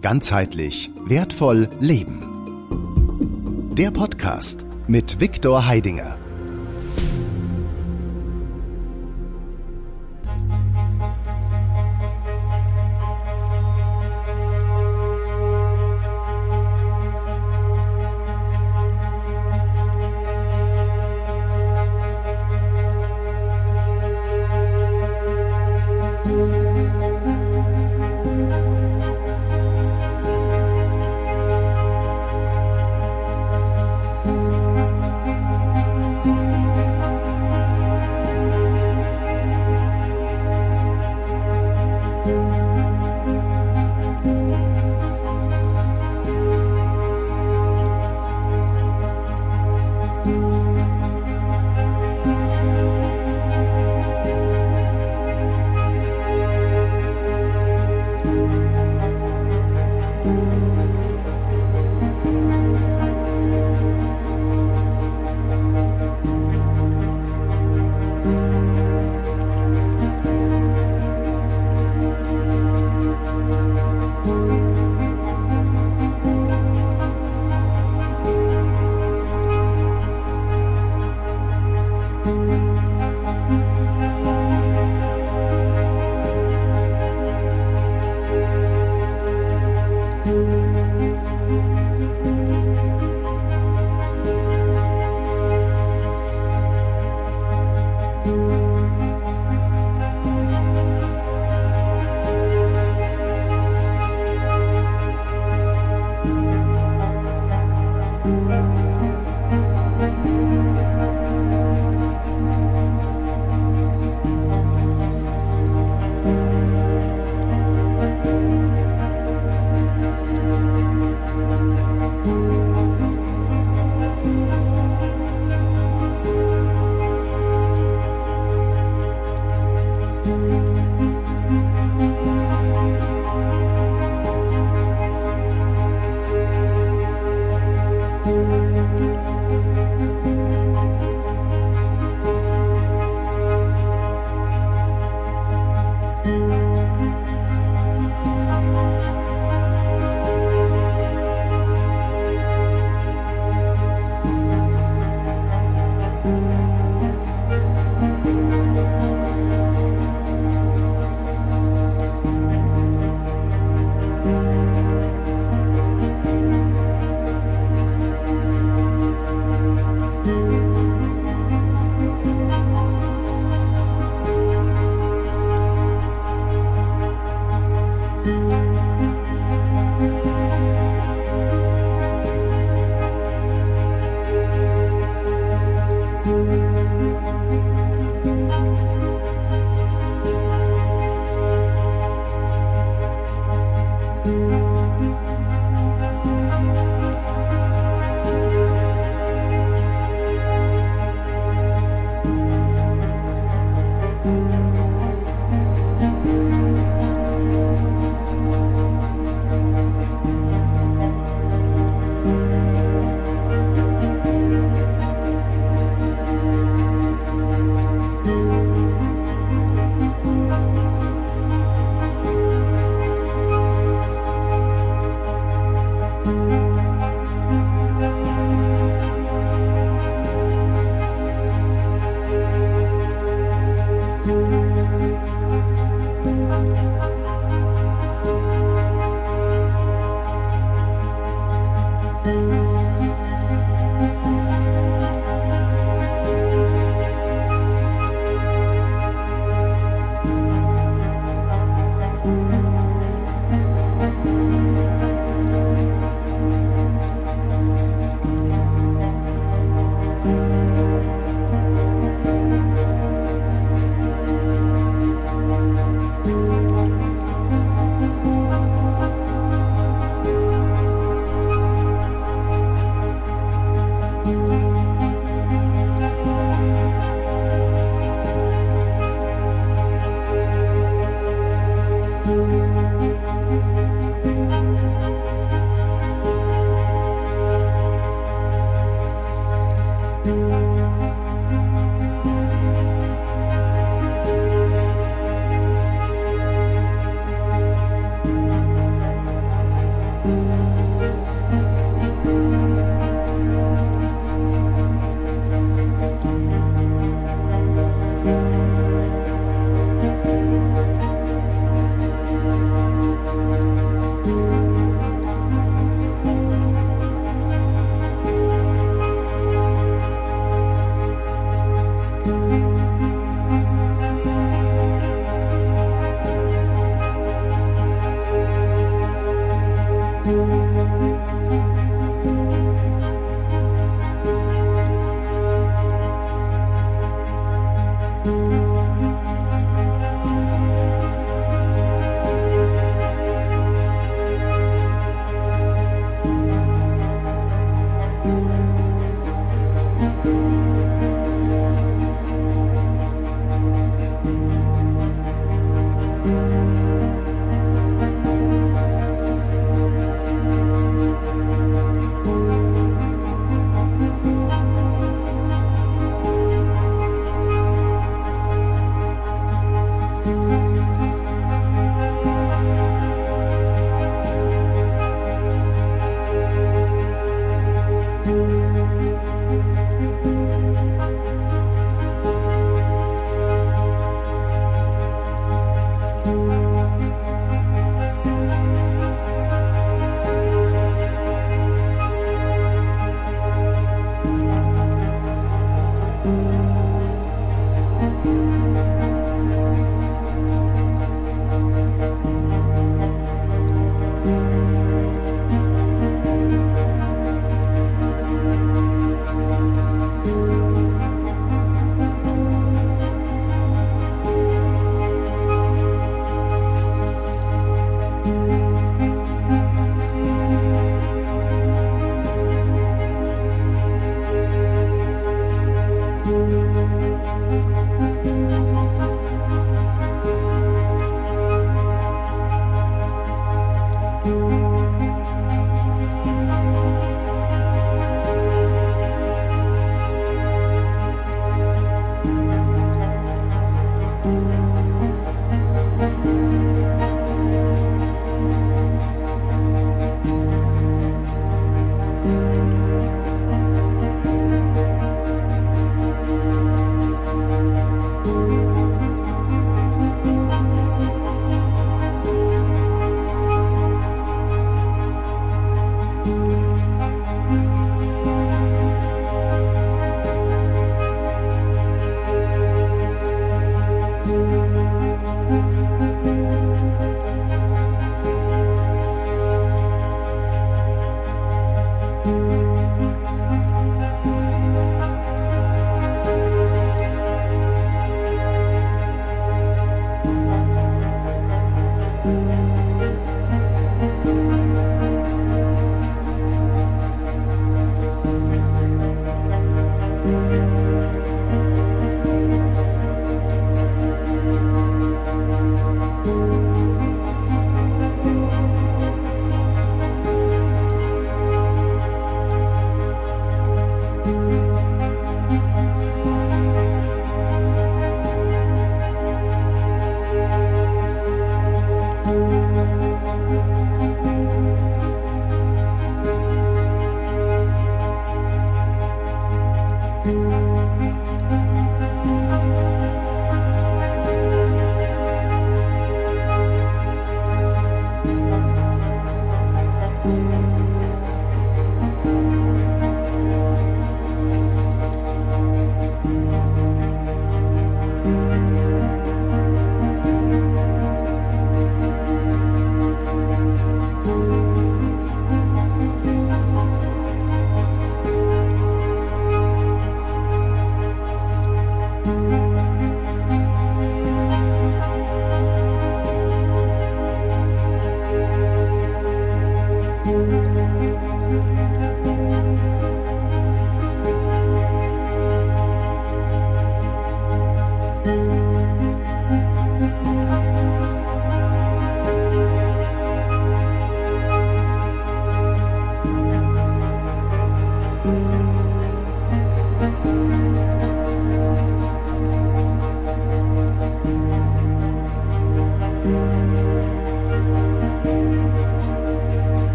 Ganzheitlich wertvoll leben. Der Podcast mit Viktor Heidinger.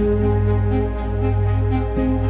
Thank you.